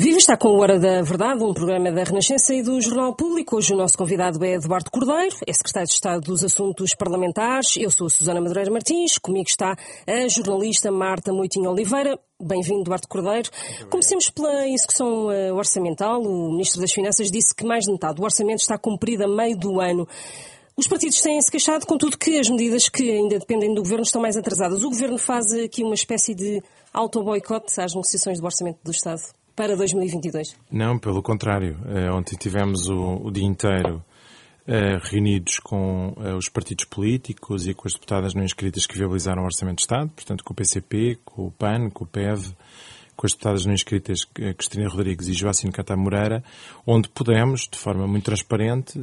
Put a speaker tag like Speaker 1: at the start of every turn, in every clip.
Speaker 1: Viva está com a Hora da Verdade, um programa da Renascença e do Jornal Público. Hoje o nosso convidado é Eduardo Cordeiro, é secretário de Estado dos Assuntos Parlamentares. Eu sou a Susana Madureira Martins, comigo está a jornalista Marta Moitinho Oliveira. Bem-vindo, Eduardo Cordeiro. Comecemos pela execução eh, orçamental. O Ministro das Finanças disse que mais de metade do orçamento está cumprido a meio do ano. Os partidos têm-se queixado, contudo, que as medidas que ainda dependem do Governo estão mais atrasadas. O Governo faz aqui uma espécie de auto-boicote às negociações do Orçamento do Estado para 2022?
Speaker 2: Não, pelo contrário. Uh, ontem tivemos o, o dia inteiro uh, reunidos com uh, os partidos políticos e com as deputadas não inscritas que viabilizaram o Orçamento de Estado, portanto com o PCP, com o PAN, com o PEV, com as deputadas não inscritas Cristina Rodrigues e Joacine Cata Moreira, onde pudemos, de forma muito transparente,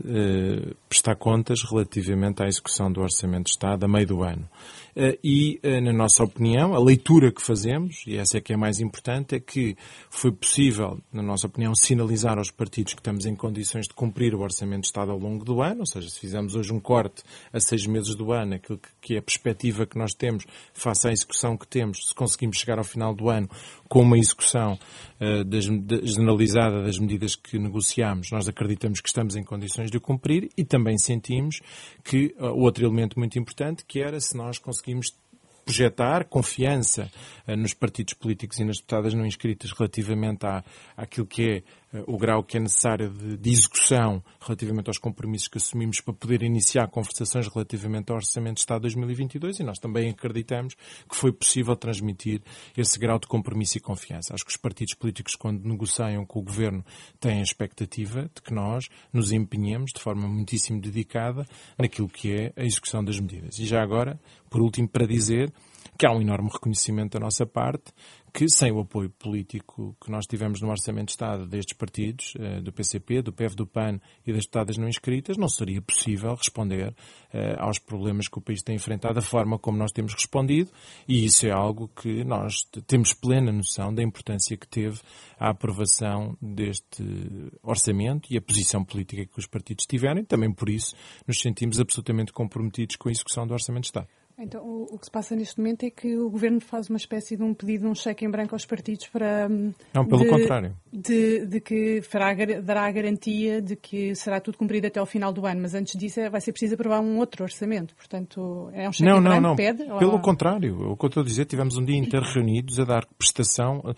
Speaker 2: prestar contas relativamente à execução do Orçamento de Estado a meio do ano. Eh, e, eh, na nossa opinião, a leitura que fazemos, e essa é que é mais importante, é que foi possível, na nossa opinião, sinalizar aos partidos que estamos em condições de cumprir o Orçamento de Estado ao longo do ano, ou seja, se fizermos hoje um corte a seis meses do ano, aquilo que é a perspectiva que nós temos face à execução que temos, se conseguimos chegar ao final do ano com uma execução uh, das, generalizada das medidas que negociamos, nós acreditamos que estamos em condições de o cumprir e também sentimos que uh, outro elemento muito importante, que era se nós conseguimos projetar confiança uh, nos partidos políticos e nas deputadas não inscritas relativamente à, àquilo que é o grau que é necessário de, de, execução relativamente aos compromissos que assumimos para poder iniciar conversações relativamente ao Orçamento de Estado 2022 e nós também acreditamos que foi possível transmitir esse grau de compromisso e confiança. Acho que os partidos políticos, quando negociam com o Governo, têm a expectativa de que nós nos empenhemos de forma muitíssimo dedicada naquilo que é a execução das medidas. E já agora, por último, para dizer que há um enorme reconhecimento da nossa parte que, sem o apoio político que nós tivemos no Orçamento de Estado destes partidos, eh, do PCP, do PEV, do PAN e das deputadas não inscritas, não seria possível responder eh, aos problemas que o país tem enfrentado da forma como nós temos respondido e isso é algo que nós temos plena noção da importância que teve a aprovação deste orçamento e a posição política que os partidos tiverem. Também por isso nos sentimos absolutamente comprometidos com a execução do Orçamento de Estado.
Speaker 3: Então, o, que se passa neste momento é que o Governo faz uma espécie de um pedido, um cheque em branco aos partidos para...
Speaker 2: Hum, Não, pelo
Speaker 3: de,
Speaker 2: contrário.
Speaker 3: De, de, que fará, dará a garantia de que será tudo cumprido até ao final do ano, mas antes disso é, vai ser preciso aprovar um outro orçamento. Portanto, é um cheque
Speaker 2: não,
Speaker 3: em branco
Speaker 2: não,
Speaker 3: pede?
Speaker 2: Pelo ou... contrário. O que eu estou a dizer, tivemos um dia inteiro reunidos a dar prestação.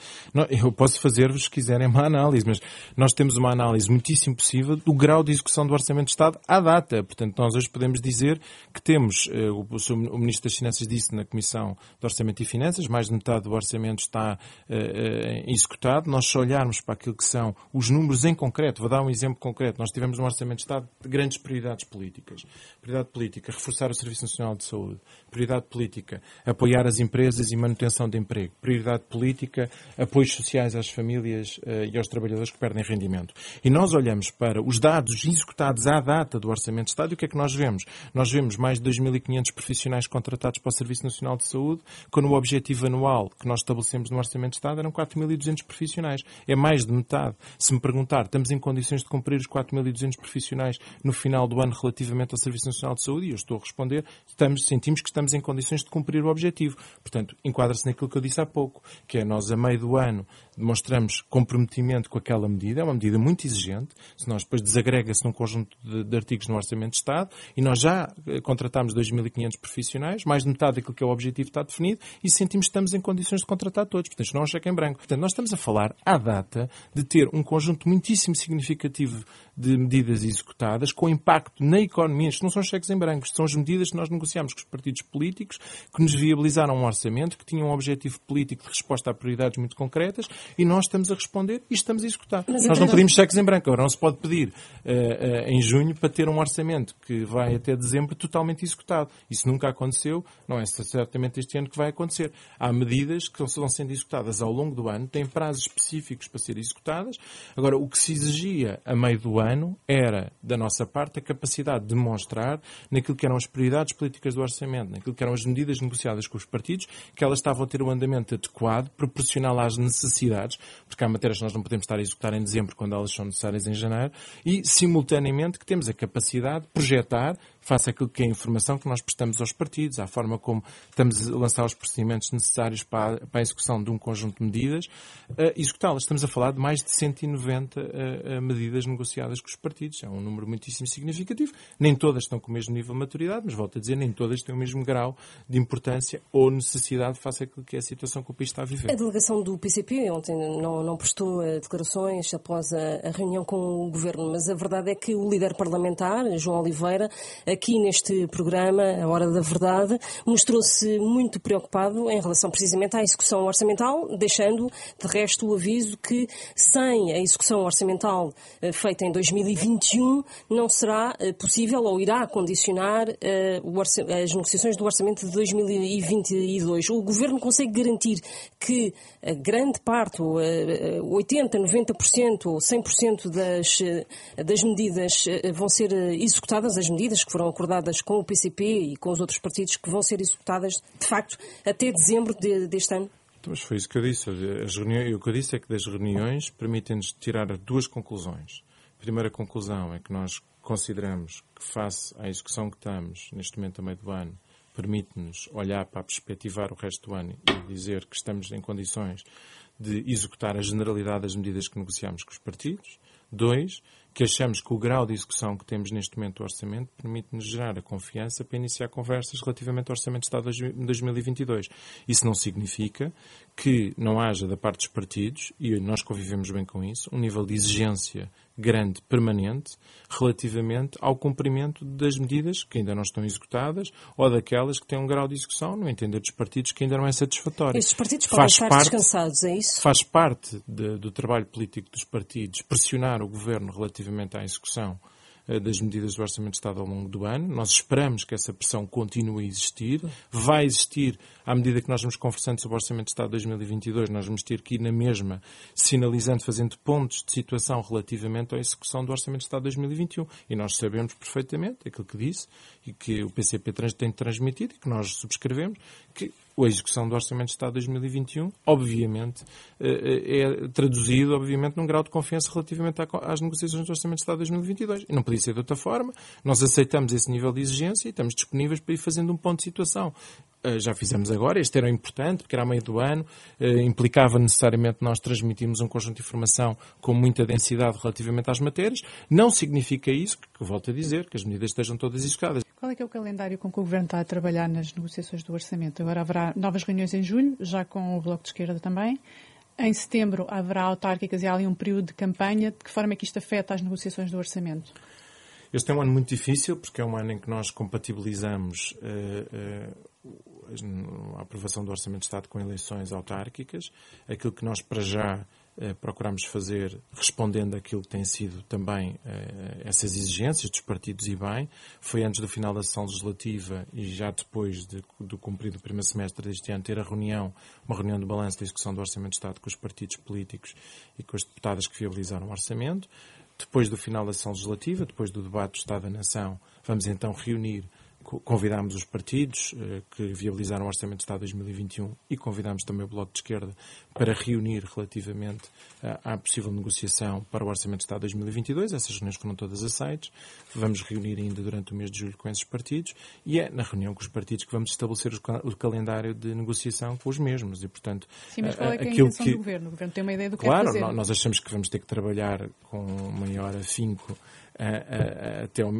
Speaker 2: Eu posso fazer-vos, se quiserem, uma análise, mas nós temos uma análise muitíssimo possível do grau de execução do Orçamento de Estado à data. Portanto, nós hoje podemos dizer que temos, eh, o, o Ministro das Finanças disse na Comissão de Orçamento e Finanças, mais de metade do orçamento está uh, executado. Nós só olharmos para aquilo que são os números em concreto, vou dar um exemplo concreto. Nós tivemos um Orçamento de Estado de grandes prioridades políticas. Prioridade política, reforçar o Serviço Nacional de Saúde. Prioridade política, apoiar as empresas e manutenção de emprego. Prioridade política, apoios sociais às famílias uh, e aos trabalhadores que perdem rendimento. E nós olhamos para os dados executados à data do Orçamento de Estado e o que é que nós vemos? Nós vemos mais de 2.500 profissionais contratados para o Serviço Nacional de Saúde, quando o objetivo anual que nós estabelecemos no Orçamento de Estado eram 4.200 profissionais. É mais de metade. Se me perguntar, estamos em condições de cumprir os 4.200 profissionais no final do ano relativamente ao Serviço Nacional de Saúde? E eu estou a responder, estamos, sentimos que estamos em condições de cumprir o objetivo. Portanto, enquadra-se naquilo que eu disse há pouco, que é nós, a meio do ano, demonstramos comprometimento com aquela medida. É uma medida muito exigente. Se nós depois desagrega-se num conjunto de, de, artigos no Orçamento de Estado e nós já eh, contratamos 2.500 profissionais, mais de metade daquilo que é o objetivo está definido e sentimos que estamos em condições de contratar todos. Portanto, não é um cheque em branco. Portanto, nós estamos a falar à data de ter um conjunto muitíssimo significativo de medidas executadas com impacto na economia. Isto não são cheques em branco, são as medidas que nós negociamos com os partidos políticos que nos viabilizaram um orçamento que tinha um objetivo político de resposta a prioridades muito concretas e nós estamos a responder e estamos a executar. Mas nós não pedimos cheques em branco. Agora, não se pode pedir uh, uh, em junho para ter um orçamento que vai até dezembro totalmente executado. Isso nunca aconteceu, não é certamente este ano que vai acontecer. Há medidas que vão sendo executadas ao longo do ano, têm prazos específicos para serem executadas. Agora, o que se exigia a meio do ano era, da nossa parte, a capacidade de demonstrar, naquilo que eram as prioridades políticas do orçamento, naquilo que eram as medidas negociadas com os partidos, que elas estavam a ter um andamento adequado, proporcional às necessidades, porque há matérias que nós não podemos estar a executar em dezembro quando elas são necessárias em janeiro, e, simultaneamente, que temos a capacidade de projetar face àquilo que é a informação que nós prestamos aos partidos, à forma como estamos a lançar os procedimentos necessários para a, execução de um conjunto de medidas, uh, executá-las. Estamos a falar de mais de 190 uh, medidas negociadas com os partidos. É um número muitíssimo significativo. Nem todas estão com o mesmo nível de maturidade, mas volto a dizer, nem todas têm o mesmo grau de importância ou necessidade face àquilo que é a situação que o país está a viver.
Speaker 1: A delegação do PCP ontem não, não prestou declarações após a, a reunião com o Governo, mas a verdade é que o líder parlamentar, João Oliveira, aqui neste programa, A Hora da Verdade, mostrou-se muito preocupado em relação precisamente à execução orçamental, deixando de resto o aviso que sem a execução orçamental eh, feita em 2021 não será eh, possível ou irá condicionar eh, as negociações do orçamento de 2022. O Governo consegue garantir que a grande parte, ou 80, 90% ou 100% das, das medidas vão ser executadas, as medidas que foram acordadas com o PCP e com os outros partidos que vão ser executadas, de facto, até dezembro de, deste ano?
Speaker 2: Então, mas foi isso que eu disse. As reuniões, o que eu disse é que das reuniões permitem-nos tirar duas conclusões. A primeira conclusão é que nós consideramos que, face à execução que estamos neste momento a meio do ano, permite-nos olhar para perspectivar o resto do ano e dizer que estamos em condições de executar a generalidade das medidas que negociamos com os partidos. Dois, que achamos que o grau de execução que temos neste momento do orçamento permite-nos gerar a confiança para iniciar conversas relativamente ao Orçamento de Estado de 2022. Isso não significa que não haja da parte dos partidos, e nós convivemos bem com isso, um nível de exigência grande, permanente, relativamente ao cumprimento das medidas que ainda não estão executadas ou daquelas que têm um grau de execução, no entender dos partidos, que ainda não é satisfatório.
Speaker 1: Estes partidos podem faz estar parte, descansados, é isso?
Speaker 2: Faz parte de, do trabalho político dos partidos pressionar o governo relativamente à execução eh, das medidas do Orçamento de Estado ao longo do ano. Nós esperamos que essa pressão continue a existir. Vai existir, à medida que nós vamos conversando sobre o Orçamento de Estado de 2022, nós vamos ter que ir na mesma, sinalizando, fazendo pontos de situação relativamente à execução do Orçamento de Estado de 2021. E nós sabemos perfeitamente aquilo que disse e que o PCP tem transmitido e que nós subscrevemos, que a execução do Orçamento de Estado de 2021, obviamente, eh, eh, é traduzido, obviamente, num grau de confiança relativamente às negociações do Orçamento de Estado de 2022. E não podia ser de outra forma. Nós aceitamos esse nível de exigência e estamos disponíveis para ir fazendo um ponto de situação. Eh, já fizemos agora, este era importante, porque era a meio do ano, implicava necessariamente nós transmitirmos um conjunto de informação com muita densidade relativamente às matérias. Não significa isso, que volto a dizer, que as medidas estejam todas executadas.
Speaker 3: Qual é que é o calendário com que o Governo está a trabalhar nas negociações do orçamento? Agora haverá novas reuniões em julho, já com o Bloco de Esquerda também. Em setembro haverá autárquicas e há ali um período de campanha. De que forma é que isto afeta as negociações do orçamento?
Speaker 2: Este é um ano muito difícil, porque é um ano em que nós compatibilizamos uh, uh, a aprovação do Orçamento de Estado com eleições autárquicas. Aquilo que nós, para já, eh, procuramos fazer respondendo àquilo que tem sido também eh, essas exigências dos partidos e bem. Foi antes do final da sessão legislativa e já depois de, do cumprido primeiro semestre deste ano ter a reunião, uma reunião de balanço da execução do Orçamento de Estado com os partidos políticos e com as deputadas que viabilizaram o orçamento. Depois do final da sessão legislativa, depois do debate do Estado da Nação, vamos então reunir convidámos os partidos eh, que viabilizaram o Orçamento de Estado 2021 e convidámos também o Bloco de Esquerda para reunir relativamente eh, à possível negociação para o Orçamento de Estado 2022. Essas reuniões foram todas aceites. Vamos reunir ainda durante o mês de julho com esses partidos e é na reunião com os partidos que vamos estabelecer o calendário de negociação com os mesmos. E, portanto,
Speaker 3: Sim, mas qual é, que é a intenção que... do Governo? O Governo tem uma ideia do que
Speaker 2: claro, fazer? nós achamos que vamos ter que trabalhar com maior afinco até o,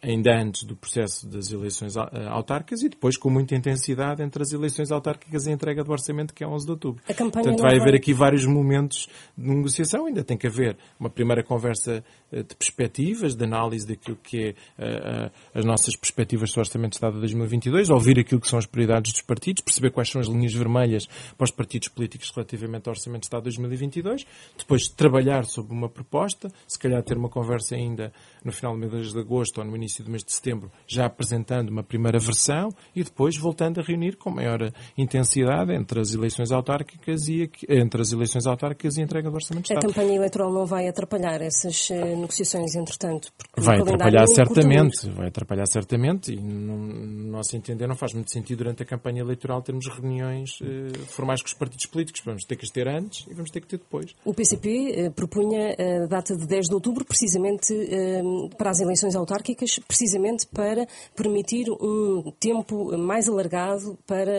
Speaker 2: ainda antes do processo das eleições eh, autárquicas e depois com muita intensidade entre as eleições autárquicas e a entrega do orçamento, que é 11 de outubro. Portanto, vai haver aqui vários momentos de negociação, ainda tem que haver uma primeira conversa eh, de perspectivas, de análise daquilo que é uh, as nossas perspectivas do Orçamento de Estado de 2022, ouvir aquilo que são as prioridades dos partidos, perceber quais são as linhas vermelhas para os partidos políticos relativamente ao Orçamento de Estado de 2022, depois trabalhar sobre uma proposta, se calhar ter uma conversa ainda no final do mês de agosto ou no início do mês de setembro, já apresentando uma primeira versão e depois voltando a reunir com maior intensidade entre as eleições autárquicas e entre as eleições autárquicas e a entrega do Orçamento de Estado.
Speaker 1: A campanha eleitoral não vai atrapalhar essas eh, negociações, entretanto?
Speaker 2: Vai atrapalhar certamente, vai atrapalhar certamente e no nosso entender não faz muito sentido durante a campanha eleitoral termos reuniões eh, formais com os partidos políticos. Vamos ter que as ter antes e vamos ter que ter depois.
Speaker 1: O PCP eh, propunha a data de 10 de outubro, precisamente eh, para as eleições autárquicas, precisamente para permitir um tempo mais alargado para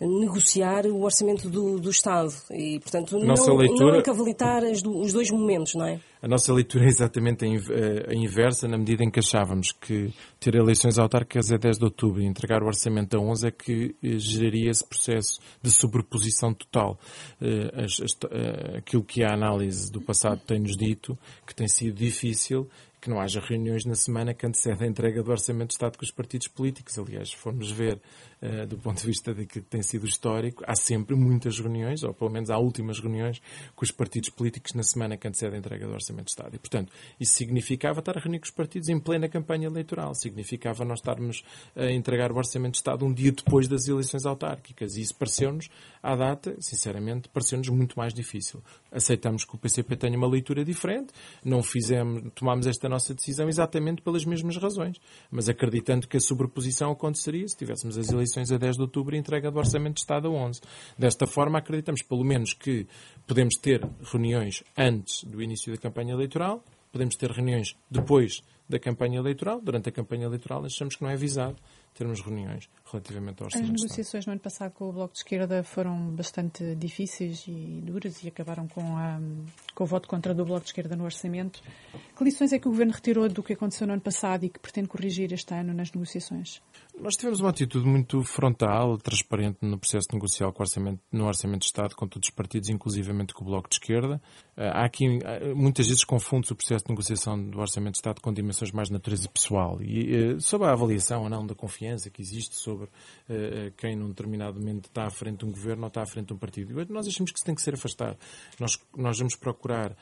Speaker 1: uh, negociar o orçamento do, do Estado. E, portanto, não, leitura... não encavalitar os dois momentos, não é?
Speaker 2: A nossa leitura é exatamente a inversa, na medida em que achávamos que ter eleições autárquicas a 10 de outubro e entregar o orçamento a 11 é que eh, geraria esse processo de sobreposição total. Eh, eh, aquilo que a análise do passado tem-nos dito, que tem sido difícil, que não haja reuniões na semana que antecedem a entrega do Orçamento de Estado com os partidos políticos. Aliás, formos ver do ponto de vista de que tem sido histórico, há sempre muitas reuniões, ou pelo menos há últimas reuniões, com os partidos políticos na semana que antecede a entrega do Orçamento de Estado. E, portanto, isso significava estar a reunir com os partidos em plena campanha eleitoral. Significava nós estarmos a entregar o Orçamento de Estado um dia depois das eleições autárquicas. E isso pareceu-nos, à data, sinceramente, pareceu-nos muito mais difícil. Aceitamos que o PCP tenha uma leitura diferente, não fizemos, tomámos esta nossa decisão exatamente pelas mesmas razões, mas acreditando que a sobreposição aconteceria se tivéssemos as eleições a 10 de outubro e entrega do Orçamento de Estado a 11. Desta forma, acreditamos pelo menos que podemos ter reuniões antes do início da campanha eleitoral, podemos ter reuniões depois da campanha eleitoral. Durante a campanha eleitoral, achamos que não é visado termos reuniões relativamente ao orçamento.
Speaker 3: As negociações no ano passado com o Bloco de Esquerda foram bastante difíceis e duras e acabaram com, a, com o voto contra do Bloco de Esquerda no orçamento. Que lições é que o Governo retirou do que aconteceu no ano passado e que pretende corrigir este ano nas negociações?
Speaker 2: Nós tivemos uma atitude muito frontal, transparente no processo negocial com orçamento, no Orçamento de Estado com todos os partidos, inclusivamente com o Bloco de Esquerda. Eh, há aqui, eh, muitas vezes confunde-se o processo de negociação do Orçamento de Estado com dimensões mais de natureza pessoal. E eh, sobre a avaliação ou não da confiança que existe sobre quem num determinado momento está à frente de um governo ou está à frente de um partido. Nós achamos que isso tem que ser afastado. Nós, nós vamos procurar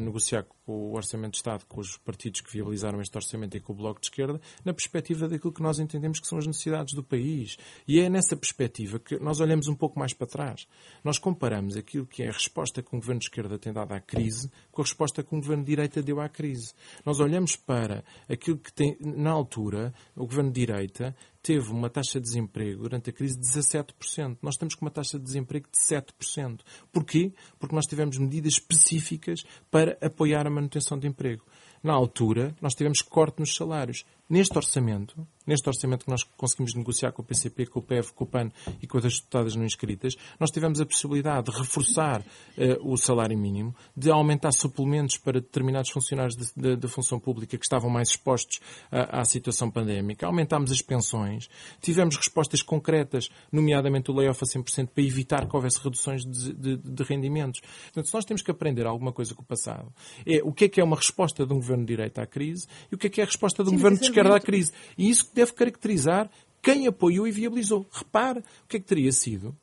Speaker 2: negociar com o Orçamento de Estado com os partidos que viabilizaram este orçamento e com o Bloco de Esquerda, na perspectiva daquilo que nós entendemos que são as necessidades do país. E é nessa perspectiva que nós olhamos um pouco mais para trás. Nós comparamos aquilo que é a resposta que um governo de esquerda tem dado à crise com a resposta que um governo de direita deu à crise. Nós olhamos para aquilo que tem, na altura, o governo de direita teve uma taxa de desemprego durante a crise de 17%. Nós estamos com uma taxa de desemprego de 7%. Porquê? Porque nós tivemos medidas específicas para apoiar a manutenção de emprego. Na altura, nós tivemos corte nos salários. Neste orçamento, neste orçamento que nós conseguimos negociar com o PCP, com o PEV, com o PAN e com as deputadas não inscritas, nós tivemos a possibilidade de reforçar uh, o salário mínimo, de aumentar suplementos para determinados funcionários da função pública que estavam mais expostos à, à situação pandémica, aumentámos as pensões, tivemos respostas concretas, nomeadamente o layoff a 100% para evitar que houvesse reduções de, de, de rendimentos. Portanto, se nós temos que aprender alguma coisa com o passado, é o que é que é uma resposta de um governo de direita à crise e o que é que é a resposta um Sim, governo de é esquerda à crise. E isso deve caracterizar quem apoiou e viabilizou. Repare o que é que teria sido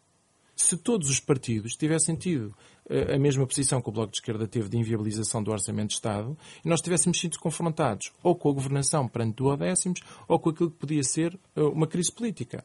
Speaker 2: se todos os partidos tivessem tido uh, a mesma posição que o Bloco de Esquerda teve de inviabilização do Orçamento de Estado e nós tivéssemos sido confrontados ou com a governação perante duodécimos ou com aquilo que podia ser uh, uma crise política.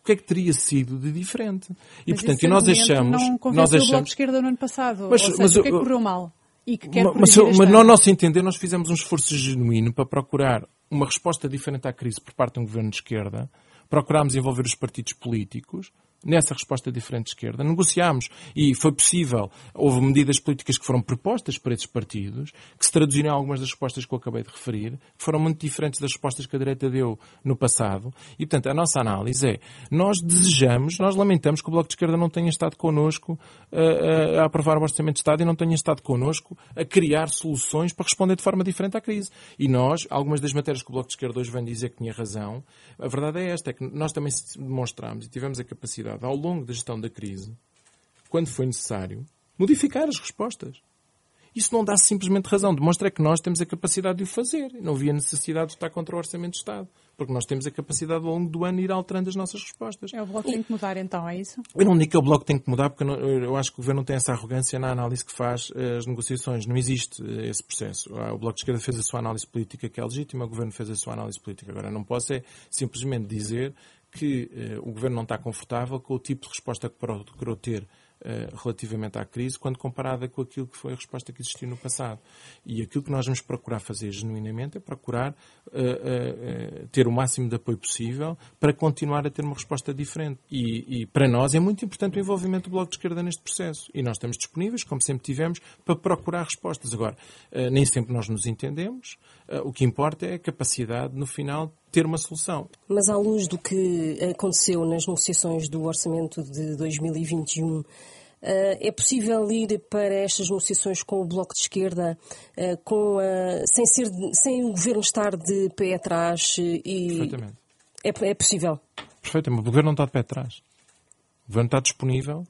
Speaker 2: O que é que teria sido de diferente?
Speaker 3: E, mas portanto, e nós achamos... Não nós achamos... o Bloco de Esquerda no ano passado. Mas, ou seja, mas, o que é que correu mal? E que quer
Speaker 2: mas, mas no nosso entender, nós fizemos um esforço genuíno para procurar uma resposta diferente à crise por parte de um governo de esquerda, procurámos envolver os partidos políticos, nessa resposta diferente de esquerda. Negociámos e foi possível. Houve medidas políticas que foram propostas para esses partidos, que se traduziram em algumas das respostas que eu acabei de referir, que foram muito diferentes das respostas que a direita deu no passado. E, portanto, a nossa análise é: nós desejamos, nós lamentamos que o Bloco de Esquerda não tenha estado connosco a, a, a aprovar o Orçamento de Estado e não tenha estado connosco a criar soluções para responder de forma diferente à crise. E nós, algumas das matérias que o Bloco de Esquerda hoje vem dizer que tinha razão, a verdade é esta: é que nós também demonstramos e tivemos a capacidade ao longo da gestão da crise, quando foi necessário, modificar as respostas. Isso não dá simplesmente razão, demonstra que nós temos a capacidade de o fazer. Não havia necessidade de estar contra o Orçamento de Estado, porque nós temos a capacidade ao longo do ano de ir alterando as nossas respostas.
Speaker 3: É o Bloco que tem que mudar então, é isso?
Speaker 2: Eu não digo que o Bloco tem que mudar, porque eu acho que o Governo não tem essa arrogância na análise que faz eh, as negociações. Não existe eh, esse processo. Ah, o Bloco de Esquerda fez a sua análise política, que é legítima, o Governo fez a sua análise política. Agora, não posso é simplesmente dizer que eh, o Governo não está confortável com o tipo de resposta que procurou ter eh, relativamente à crise quando comparada com aquilo que foi a resposta que existiu no passado. E aquilo que nós vamos procurar fazer genuinamente é procurar uh, ter o máximo de apoio possível para continuar a ter uma resposta diferente. E, e, para nós é muito importante o envolvimento do Bloco de Esquerda neste processo. E nós estamos disponíveis, como sempre tivemos, para procurar respostas. Agora, nem sempre nós nos entendemos. o que importa é a capacidade, no final, ter uma solução.
Speaker 1: Mas à luz do que aconteceu nas negociações do orçamento de 2021, Uh, é possível ir para estas negociações com o Bloco de Esquerda uh, com, uh, sem, ser, sem o Governo estar de pé atrás?
Speaker 2: E Perfeitamente.
Speaker 1: É, é possível?
Speaker 2: Perfeitamente. O Governo não está de pé atrás. O Governo está disponível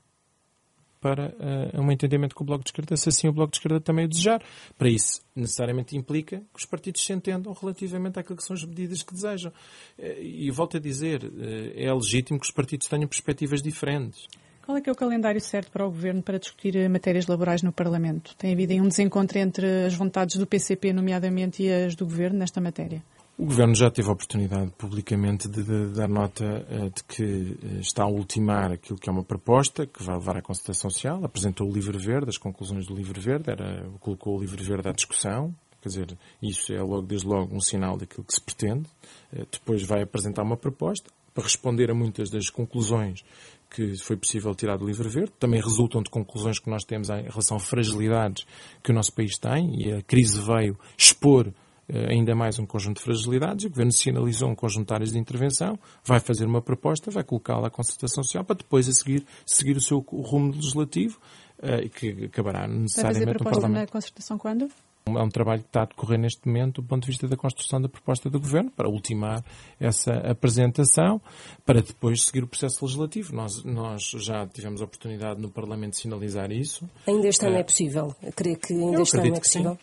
Speaker 2: para um entendimento com o Bloco de Esquerda, se assim o Bloco de Esquerda também o desejar. Para isso, necessariamente implica que os partidos se entendam relativamente àquilo que são as medidas que desejam. E volto a dizer, é legítimo que os partidos tenham perspectivas diferentes.
Speaker 3: Qual é que é o calendário certo para o Governo para discutir eh, matérias laborais no Parlamento? Tem havido aí um desencontro entre as vontades do PCP, nomeadamente, e as do Governo nesta matéria?
Speaker 2: O Governo já teve a oportunidade publicamente de, de, dar nota uh, de que uh, está a ultimar aquilo que é uma proposta que vai levar à consultação social. Apresentou o Livro Verde, as conclusões do Livro Verde, era, colocou o Livro Verde à discussão. Quer dizer, isso é logo, desde logo um sinal daquilo que se pretende. Uh, depois vai apresentar uma proposta para responder a muitas das conclusões que foi possível tirar do Livro Verde. Também resultam de conclusões que nós temos em relação a fragilidades que o nosso país tem e a crise veio expor eh, ainda mais um conjunto de fragilidades. O Governo sinalizou um conjunto de áreas de intervenção, vai fazer uma proposta, vai colocá-la à concertação social para depois a seguir seguir o seu rumo legislativo eh, e que acabará necessariamente
Speaker 3: no Parlamento. Vai fazer na concertação quando?
Speaker 2: É um trabalho que está a decorrer neste momento do ponto de vista da construção da proposta do Governo, para ultimar essa apresentação, para depois seguir o processo legislativo. Nós, nós já tivemos a oportunidade no Parlamento de sinalizar isso.
Speaker 1: Ainda este ano é, é possível? Creio que ainda este ano é possível?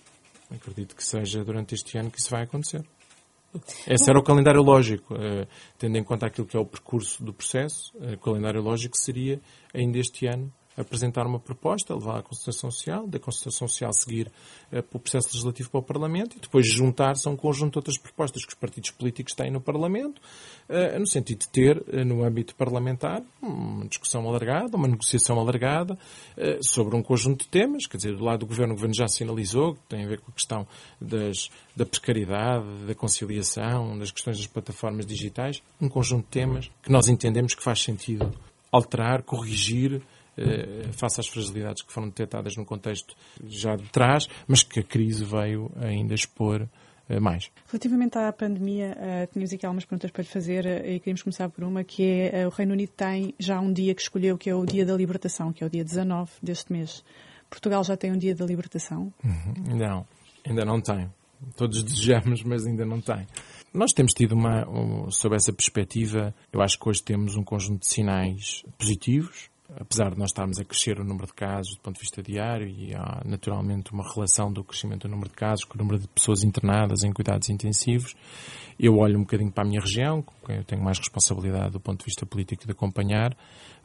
Speaker 2: Acredito que seja durante este ano que isso vai acontecer. Esse era o calendário lógico, uh, tendo em conta aquilo que é o percurso do processo, uh, o calendário lógico seria ainda este ano apresentar uma proposta, levar à consultação social, da consultação social seguir uh, para o processo legislativo para o Parlamento e depois juntar-se a um conjunto de outras propostas que os partidos políticos têm no Parlamento, uh, no sentido de ter, uh, no âmbito parlamentar, uma discussão alargada, uma negociação alargada sobre um conjunto de temas. Quer dizer, do lado do Governo, o Governo já sinalizou que tem a ver com a questão das, da precariedade, da conciliação, das questões das plataformas digitais, um conjunto de temas que nós entendemos que faz sentido alterar, corrigir, eh, face às fragilidades que foram detectadas no contexto já de trás, mas que a crise veio ainda expor eh, mais.
Speaker 3: Relativamente à pandemia, uh, tínhamos aqui algumas perguntas para lhe fazer e queríamos começar por uma que é o Reino Unido tem já um dia que escolheu que é o dia da libertação, que é o dia 19 deste mês. Portugal já tem um dia da libertação?
Speaker 2: Uhum. Não, ainda não tem. Todos desejamos, mas ainda não tem. Nós temos tido uma, um, sob essa perspectiva, eu acho que hoje temos um conjunto de sinais positivos, apesar de nós estarmos a crescer o número de casos do ponto de vista diário e há naturalmente uma relação do crescimento do número de casos com o número de pessoas internadas em cuidados intensivos, eu olho um bocadinho para a minha região, com quem eu tenho mais responsabilidade do ponto de vista político de acompanhar,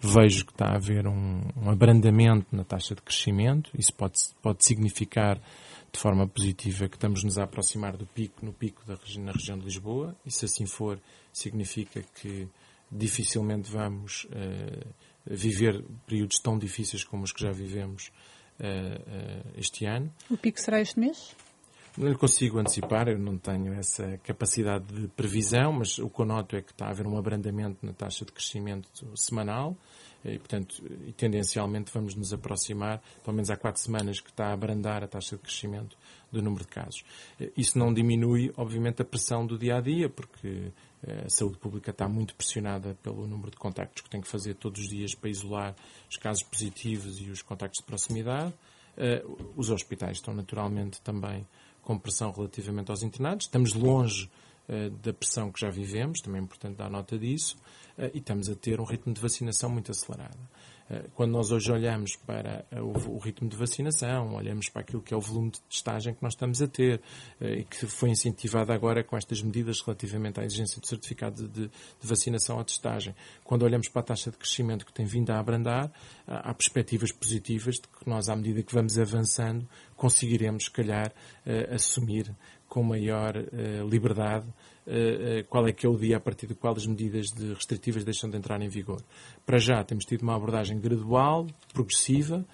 Speaker 2: vejo que está a haver um, um abrandamento na taxa de crescimento, isso pode, pode significar de forma positiva que estamos nos a aproximar do pico, no pico da, na região de Lisboa, e se assim for, significa que dificilmente vamos uh, viver períodos tão difíceis como os que já vivemos uh, uh, este ano.
Speaker 3: O pico será este mês?
Speaker 2: Não lhe consigo antecipar, eu não tenho essa capacidade de previsão, mas o que eu noto é que está a haver um abrandamento na taxa de crescimento semanal e, portanto, e tendencialmente vamos nos aproximar, pelo menos há quatro semanas que está a abrandar a taxa de crescimento do número de casos. Isso não diminui, obviamente, a pressão do dia a dia, porque eh, a saúde pública está muito pressionada pelo número de contactos que tem que fazer todos os dias para isolar os casos positivos e os contactos de proximidade. Eh, os hospitais estão naturalmente também com pressão relativamente aos internados. Estamos longe eh, da pressão que já vivemos, também é importante dar nota disso, e estamos a ter um ritmo de vacinação muito acelerado. Eh, quando nós hoje olhamos para eh, o, ritmo de vacinação, olhamos para aquilo que é o volume de testagem que nós estamos a ter eh, e que foi incentivado agora com estas medidas relativamente à exigência de certificado de, vacinação à testagem, quando olhamos para a taxa de crescimento que tem vindo a abrandar, há perspectivas positivas de que nós, à medida que vamos avançando, conseguiremos, se calhar, assumir com maior liberdade qual é que é o dia a partir do qual as medidas de restritivas deixam de entrar em vigor. Para já temos tido uma abordagem gradual, progressiva,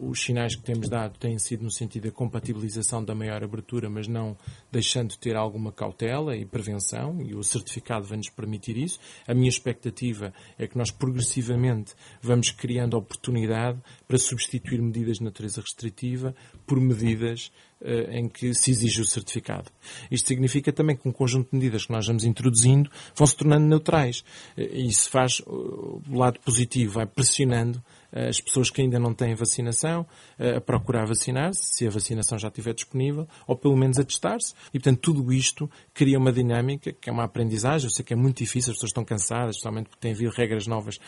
Speaker 2: os sinais que temos dado têm sido no sentido da compatibilização da maior abertura, mas não deixando de ter alguma cautela e prevenção, e o certificado vai nos permitir isso. A minha expectativa é que nós progressivamente vamos criando oportunidade para substituir medidas de natureza restritiva por medidas em que se exige o certificado. Isto significa também que um conjunto de medidas que nós vamos introduzindo vão se tornando neutrais. E isso faz uh, o lado positivo, vai pressionando as pessoas que ainda não têm vacinação a procurar vacinar-se, se a vacinação já estiver disponível, ou pelo menos a testar-se. E, portanto, tudo isto cria uma dinâmica que é uma aprendizagem. Eu sei que é muito difícil, as pessoas estão cansadas, especialmente porque têm havido regras novas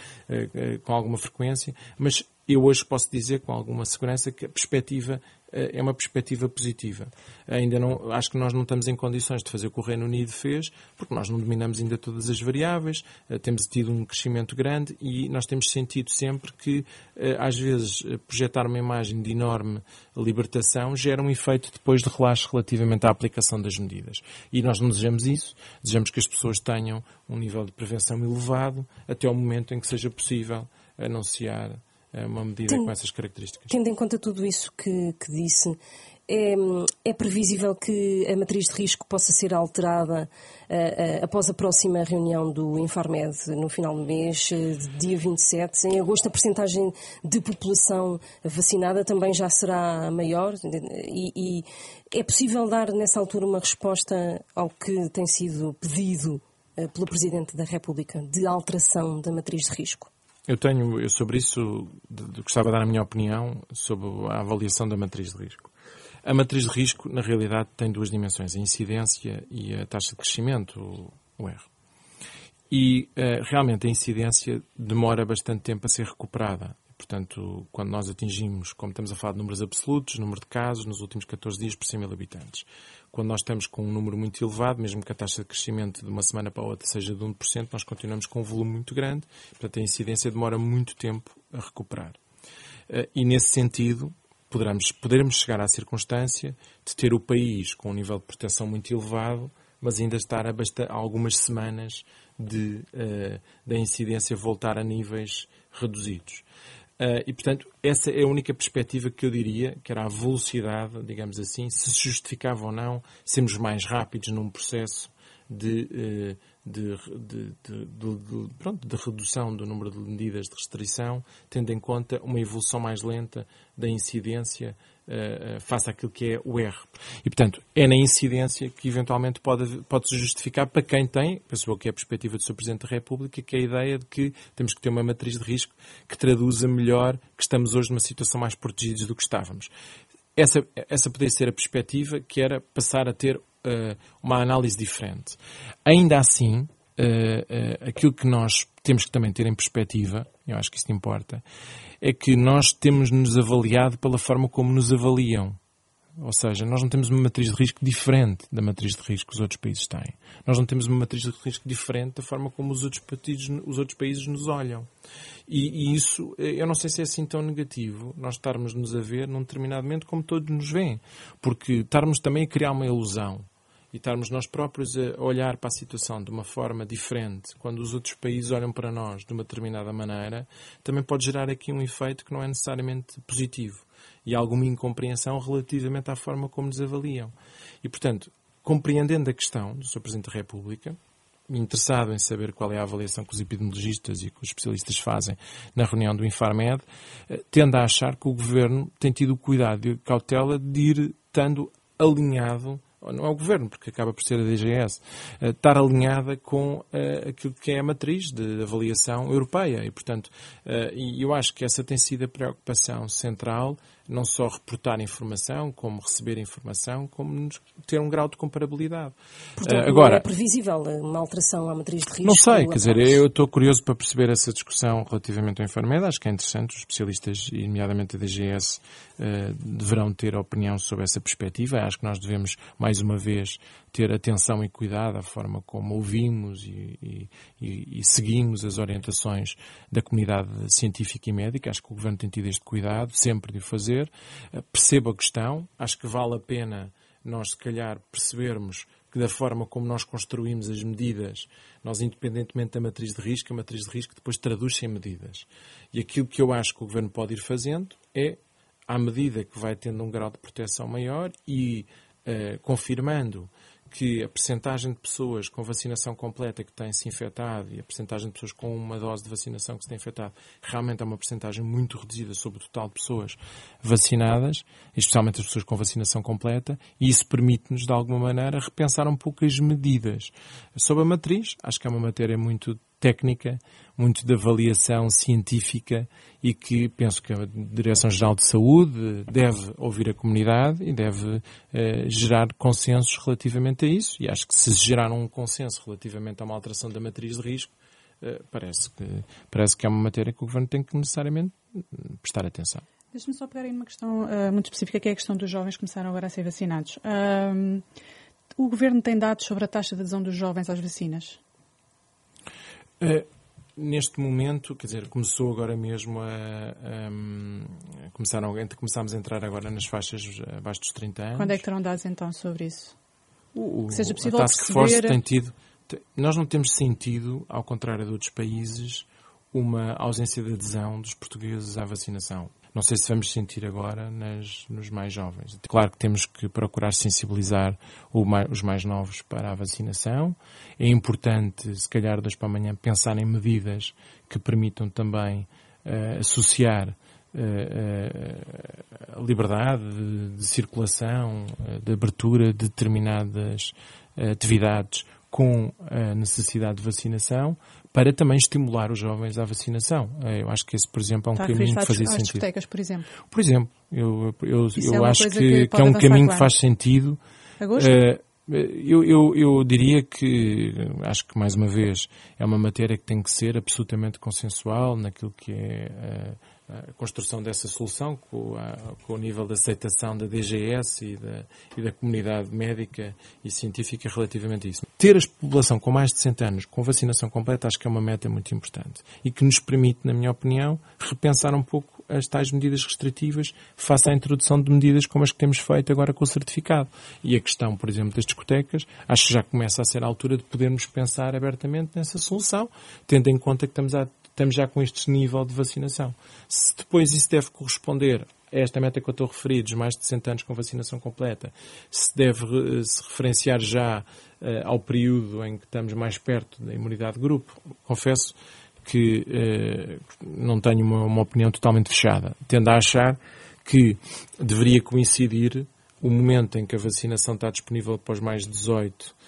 Speaker 2: com alguma frequência, mas eu hoje posso dizer com alguma segurança que a perspectiva eh, é uma perspectiva positiva. Ainda não, acho que nós não estamos em condições de fazer o que o Reino Unido fez, porque nós não dominamos ainda todas as variáveis, eh, temos tido um crescimento grande e nós temos sentido sempre que, eh, às vezes, projetar uma imagem de enorme libertação gera um efeito depois de relaxo relativamente à aplicação das medidas. E nós não desejamos isso, desejamos que as pessoas tenham um nível de prevenção elevado até ao momento em que seja possível anunciar é uma medida Tendo, com essas características.
Speaker 1: Tendo em conta tudo isso que, que disse, é, é, previsível que a matriz de risco possa ser alterada uh, uh, após a próxima reunião do Infarmed no final do mês, uh, dia 27. Em agosto, a percentagem de população vacinada também já será maior e, e é possível dar nessa altura uma resposta ao que tem sido pedido pelo Presidente da República de alteração da matriz de risco?
Speaker 2: Eu tenho, eu sobre isso, gostava de dar a minha opinião sobre a avaliação da matriz de risco. A matriz de risco, na realidade, tem duas dimensões, a incidência e a taxa de crescimento, o R. E uh, realmente a incidência demora bastante tempo a ser recuperada. Portanto, quando nós atingimos, como estamos a falar de números absolutos, número de casos nos últimos 14 dias por 100 mil habitantes. Quando nós estamos com um número muito elevado, mesmo que a taxa de crescimento de uma semana para a outra seja de 1%, nós continuamos com um volume muito grande, portanto a incidência demora muito tempo a recuperar. Eh, e nesse sentido, poderemos, poderemos chegar à circunstância de ter o país com um nível de proteção muito elevado, mas ainda estar a, basta, algumas semanas de, uh, da incidência voltar a níveis reduzidos. Uh, e, portanto, essa é a única perspectiva que eu diria, que era a velocidade, digamos assim, se justificava ou não sermos mais rápidos num processo de, uh, de, de, de, pronto, de redução do número de medidas de restrição, tendo em conta uma evolução mais lenta da incidência uh, face àquilo que é o R. E, portanto, é na incidência que eventualmente pode, pode se justificar para quem tem, penso que é a perspectiva do Sr. Presidente da República, que é a ideia de que temos que ter uma matriz de risco que traduza melhor que estamos hoje numa situação mais protegidos do que estávamos. Essa, essa poderia ser a perspectiva que era passar a ter uh, uma análise diferente. Ainda assim, uh, aquilo que nós temos que também ter em perspectiva, eu acho que isso importa, é que nós temos nos avaliado pela forma como nos avaliam. Ou seja, nós não temos uma matriz de risco diferente da matriz de risco que os outros países têm. Nós não temos uma matriz de risco diferente da forma como os outros, países, os outros países nos olham. E, e, isso, eu não sei se é assim tão negativo, nós estarmos nos a ver num determinado momento como todos nos veem. Porque estarmos também a criar uma ilusão e estarmos nós próprios a olhar para a situação de uma forma diferente, quando os outros países olham para nós de uma determinada maneira, também pode gerar aqui um efeito que não é necessariamente positivo e alguma incompreensão relativamente à forma como nos avaliam. E, portanto, compreendendo a questão do Sr. Presidente da República, interessado em saber qual é a avaliação que os epidemiologistas e que os especialistas fazem na reunião do Infarmed, eh, tende a achar que o Governo tem tido o cuidado e cautela de ir estando alinhado não é o governo, porque acaba por ser a DGS, eh, estar alinhada com uh, aquilo que é a matriz de avaliação europeia. E, portanto, uh, eu acho que essa tem sido a preocupação central não só reportar informação, como receber informação, como ter um grau de comparabilidade.
Speaker 1: Portanto, uh, agora, é previsível uma alteração à matriz de risco?
Speaker 2: Não sei, quer dizer, eu estou curioso para perceber essa discussão relativamente ao enfermedade. Acho que é interessante. Os especialistas, e nomeadamente a DGS, uh, deverão ter opinião sobre essa perspectiva. Acho que nós devemos, mais uma vez, ter atenção e cuidado à forma como ouvimos e, e, e, seguimos as orientações da comunidade científica e médica. Acho que o Governo tem tido este cuidado, sempre de o fazer. Eh, percebo a questão, acho que vale a pena nós, se calhar, percebermos que da forma como nós construímos as medidas, nós, independentemente da matriz de risco, a matriz de risco depois traduz-se em medidas. E aquilo que eu acho que o Governo pode ir fazendo é, à medida que vai tendo um grau de proteção maior e uh, confirmando que a percentagem de pessoas com vacinação completa que têm-se infectado e a percentagem de pessoas com uma dose de vacinação que se têm infectado realmente é uma percentagem muito reduzida sobre o total de pessoas vacinadas, especialmente as pessoas com vacinação completa, e isso permite-nos, de alguma maneira, repensar um pouco as medidas. Sobre a matriz, acho que é uma matéria muito técnica, muito de avaliação científica e que penso que a Direção-Geral de Saúde deve ouvir a comunidade e deve eh, gerar consensos relativamente a isso. E acho que se gerar um consenso relativamente a uma alteração da matriz de risco, eh, parece, que, parece que é uma matéria que o Governo tem que necessariamente prestar atenção.
Speaker 3: Deixe-me só pegar em uma questão uh, muito específica, que é a questão dos jovens que começaram agora a ser vacinados. O Governo tem dados sobre a taxa de adesão dos jovens às vacinas?
Speaker 2: Uh, neste momento, quer dizer, começou agora mesmo a, a, a começaram, começámos a entrar agora nas faixas abaixo dos 30 anos.
Speaker 3: Quando é que terão dados então sobre isso?
Speaker 2: O, que seja possível a Task perceber... Force tem tido, nós não temos sentido, ao contrário de outros países, uma ausência de adesão dos portugueses à vacinação. Não sei se vamos sentir agora nas, nos mais jovens. Claro que temos que procurar sensibilizar mais, os mais novos para a vacinação. É importante, se calhar, das para amanhã, pensar em medidas que permitam também uh, associar uh, uh, a liberdade de, de circulação, de abertura de determinadas atividades com a necessidade de vacinação, para também estimular os jovens à vacinação. Eh, eu acho que esse, por exemplo, é um Está caminho que fazia sentido.
Speaker 3: discotecas, por exemplo?
Speaker 2: Por exemplo, eu, eu, eu é acho que, que, é um caminho que faz sentido.
Speaker 3: Agosto? Uh,
Speaker 2: eu, eu, eu, diria que, acho que mais uma vez, é uma matéria que tem que ser absolutamente consensual naquilo que é a construção dessa solução com, a, com, o nível de aceitação da DGS e da, e da, comunidade médica e científica relativamente a isso. Ter a população com mais de 60 anos com vacinação completa acho que é uma meta muito importante e que nos permite, na minha opinião, repensar um pouco as tais medidas restritivas face à introdução de medidas como as que temos feito agora com o certificado. E a questão, por exemplo, das discotecas, acho que já começa a ser a altura de podermos pensar abertamente nessa solução, tendo em conta que estamos a estamos já com este nível de vacinação. Se depois isso deve corresponder a esta meta que eu estou a referir, dos mais de 60 anos com vacinação completa, se deve se referenciar já uh, ao período em que estamos mais perto da imunidade de grupo, confesso que uh, não tenho uma, uma opinião totalmente fechada. Tendo a achar que deveria coincidir o momento em que a vacinação está disponível para os mais de 18 eh,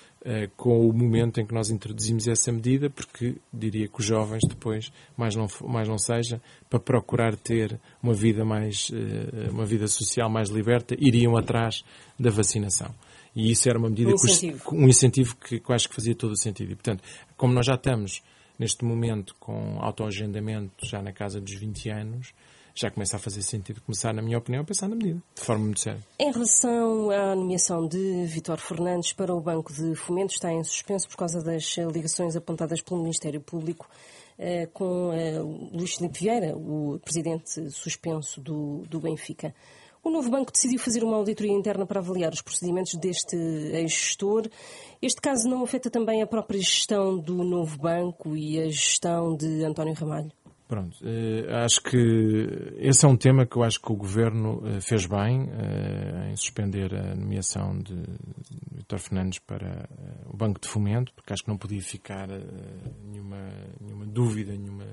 Speaker 2: com o momento em que nós introduzimos essa medida, porque diria que os jovens depois, mais não, mais não seja, para procurar ter uma vida mais, uh, uma vida social mais liberta, iriam atrás da vacinação. E isso era uma medida,
Speaker 1: um incentivo,
Speaker 2: que, um incentivo que, que acho que fazia todo o sentido. E, portanto, como nós já estamos neste momento com autoagendamento já na casa dos 20 anos, já começa a fazer sentido começar, na minha opinião, a pensar na medida, de forma muito séria.
Speaker 1: Em relação à nomeação de Vitor Fernandes para o Banco de Fomento, está em suspenso por causa das ligações apontadas pelo Ministério Público eh, com eh, Luís Filipe Vieira, o presidente suspenso do, do Benfica. O novo banco decidiu fazer uma auditoria interna para avaliar os procedimentos deste ex-gestor. Este caso não afeta também a própria gestão do novo banco e a gestão de António Ramalho?
Speaker 2: Pronto, uh, acho que esse é um tema que eu acho que o Governo uh, fez bem uh, em suspender a nomeação de, de Vitor Fernandes para o Banco de Fomento, porque acho que não podia ficar nenhuma, nenhuma dúvida, nenhuma,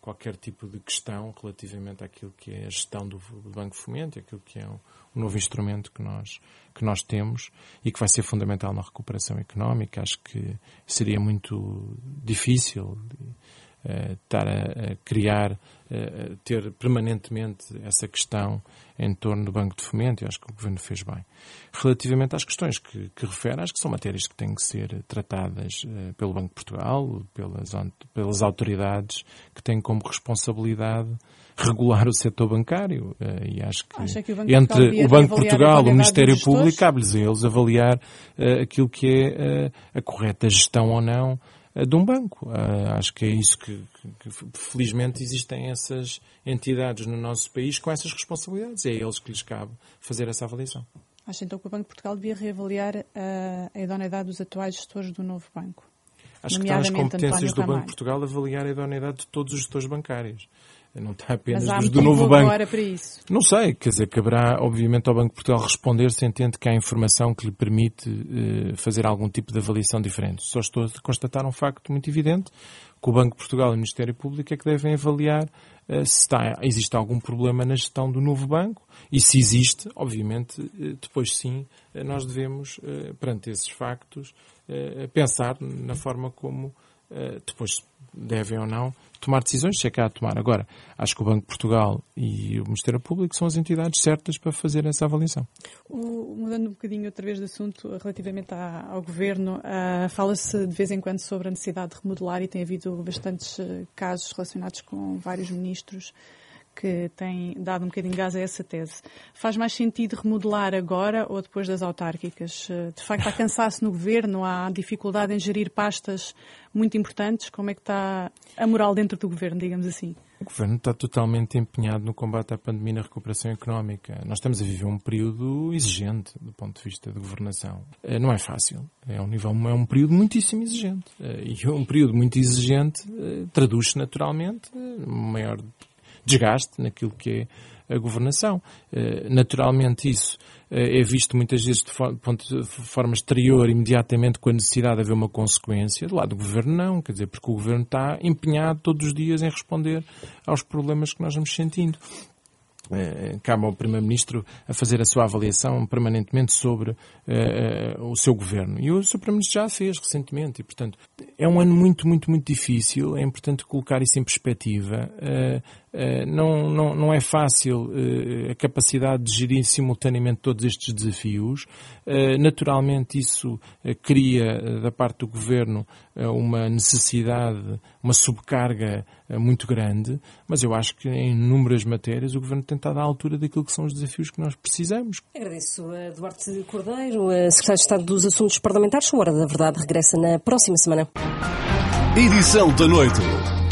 Speaker 2: qualquer tipo de questão relativamente àquilo que é a gestão do, Banco de Fomento, aquilo que é um, novo instrumento que nós, que nós temos e que vai ser fundamental na recuperação económica. Acho que seria muito difícil uh, estar a, criar, uh, ter permanentemente essa questão em torno do Banco de Fomento, e acho que o Governo fez bem. Relativamente às questões que, que refere, acho que são matérias que têm que ser tratadas uh, pelo Banco de Portugal, pelas, pelas autoridades que têm como responsabilidade regular o setor bancário e acho que,
Speaker 3: que o
Speaker 2: entre o Banco de Portugal e o Ministério Público cabe-lhes a eles avaliar aquilo que é a correta gestão ou não eh, de um banco. Uh, acho que é isso que, que, que, felizmente existem essas entidades no nosso país com essas responsabilidades. É a eles que lhes cabe fazer essa avaliação.
Speaker 3: Acha então que o Banco de Portugal devia reavaliar a, a idoneidade dos atuais gestores do novo banco?
Speaker 2: Acho que está nas competências do Banco de Portugal avaliar a idoneidade de todos os gestores bancários. Não está apenas dos do novo banco.
Speaker 3: para isso.
Speaker 2: Não sei, quer dizer, caberá obviamente ao Banco de Portugal responder se entende que há informação que lhe permite uh, fazer algum tipo de avaliação diferente. Só estou a constatar um facto muito evidente, que o Banco de Portugal e o Ministério Público é que devem avaliar uh, se está, existe algum problema na gestão do novo banco e se existe, obviamente, uh, depois sim, nós devemos, perante esses factos, pensar na forma como depois devem ou não tomar decisões, se é que há a tomar. Agora, acho que o Banco de Portugal e o Ministério Público são as entidades certas para fazer essa avaliação.
Speaker 3: O, mudando um bocadinho outra vez de assunto, relativamente à, ao Governo, uh, fala-se de vez em quando sobre a necessidade de remodelar e tem havido bastantes uh, casos relacionados com vários ministros que tem dado um bocadinho gás a essa tese. Faz mais sentido remodelar agora ou depois das autárquicas? Eh, de facto, há cansaço no governo, há dificuldade em gerir pastas muito importantes. Como é que está a moral dentro do governo, digamos assim?
Speaker 2: O governo está totalmente empenhado no combate à pandemia e na recuperação económica. Nós estamos a viver um período exigente do ponto de vista de governação. Eh, não é fácil. É um, nível, é um período muitíssimo exigente. Eh, e um período muito exigente traduz-se naturalmente maior desgaste naquilo que é a governação. Eh, naturalmente isso eh, é visto muitas vezes de forma exterior, imediatamente com a necessidade de haver uma consequência. Do lado do Governo não, quer dizer, porque o Governo está empenhado todos os dias em responder aos problemas que nós vamos sentindo. Eh, cabe ao Primeiro-Ministro a fazer a sua avaliação permanentemente sobre uh, o seu governo. E o Sr. Primeiro-Ministro já fez recentemente. E, portanto, é um ano muito, muito, muito difícil. É importante colocar isso em perspectiva. Uh, não, não, não é fácil a capacidade de gerir simultaneamente todos estes desafios. Naturalmente, isso cria, da parte do Governo, uma necessidade, uma subcarga muito grande, mas eu acho que em inúmeras matérias o Governo tem estado à altura daquilo que são os desafios que nós precisamos.
Speaker 1: Agradeço a Duarte Cordeiro, a Secretário de Estado dos Assuntos Parlamentares. A Hora da Verdade regressa na próxima semana.
Speaker 4: Edição da noite.